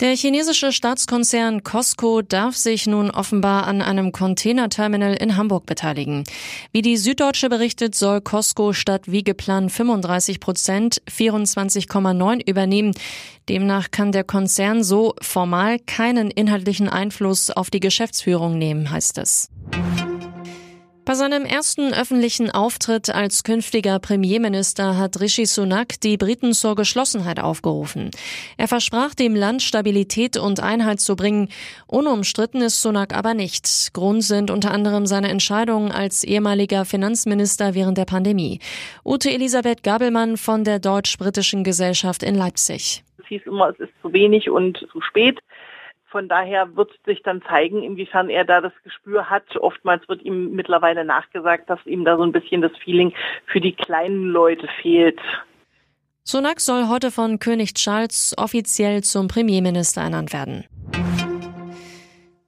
Der chinesische Staatskonzern Costco darf sich nun offenbar an einem Containerterminal in Hamburg beteiligen. Wie die Süddeutsche berichtet, soll Costco statt wie geplant 35 Prozent 24,9 übernehmen. Demnach kann der Konzern so formal keinen inhaltlichen Einfluss auf die Geschäftsführung nehmen, heißt es. Bei seinem ersten öffentlichen Auftritt als künftiger Premierminister hat Rishi Sunak die Briten zur Geschlossenheit aufgerufen. Er versprach dem Land Stabilität und Einheit zu bringen. Unumstritten ist Sunak aber nicht. Grund sind unter anderem seine Entscheidungen als ehemaliger Finanzminister während der Pandemie. Ute Elisabeth Gabelmann von der Deutsch-Britischen Gesellschaft in Leipzig. Es hieß immer, es ist zu wenig und zu spät. Von daher wird sich dann zeigen, inwiefern er da das Gespür hat. Oftmals wird ihm mittlerweile nachgesagt, dass ihm da so ein bisschen das Feeling für die kleinen Leute fehlt. Sunak soll heute von König Charles offiziell zum Premierminister ernannt werden.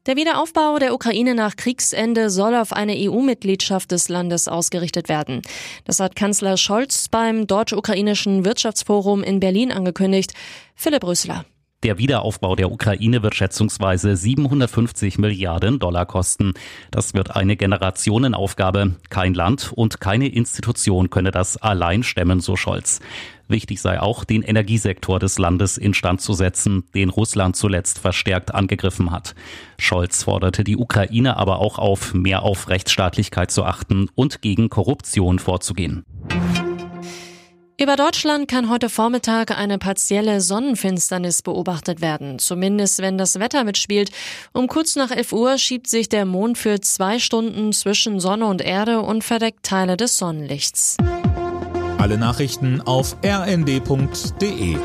Der Wiederaufbau der Ukraine nach Kriegsende soll auf eine EU-Mitgliedschaft des Landes ausgerichtet werden. Das hat Kanzler Scholz beim Deutsch-Ukrainischen Wirtschaftsforum in Berlin angekündigt. Philipp Rösler. Der Wiederaufbau der Ukraine wird schätzungsweise 750 Milliarden Dollar kosten. Das wird eine Generationenaufgabe. Kein Land und keine Institution könne das allein stemmen, so Scholz. Wichtig sei auch, den Energiesektor des Landes instand zu setzen, den Russland zuletzt verstärkt angegriffen hat. Scholz forderte die Ukraine aber auch auf, mehr auf Rechtsstaatlichkeit zu achten und gegen Korruption vorzugehen. Über Deutschland kann heute Vormittag eine partielle Sonnenfinsternis beobachtet werden, zumindest wenn das Wetter mitspielt. Um kurz nach 11 Uhr schiebt sich der Mond für zwei Stunden zwischen Sonne und Erde und verdeckt Teile des Sonnenlichts. Alle Nachrichten auf rnd.de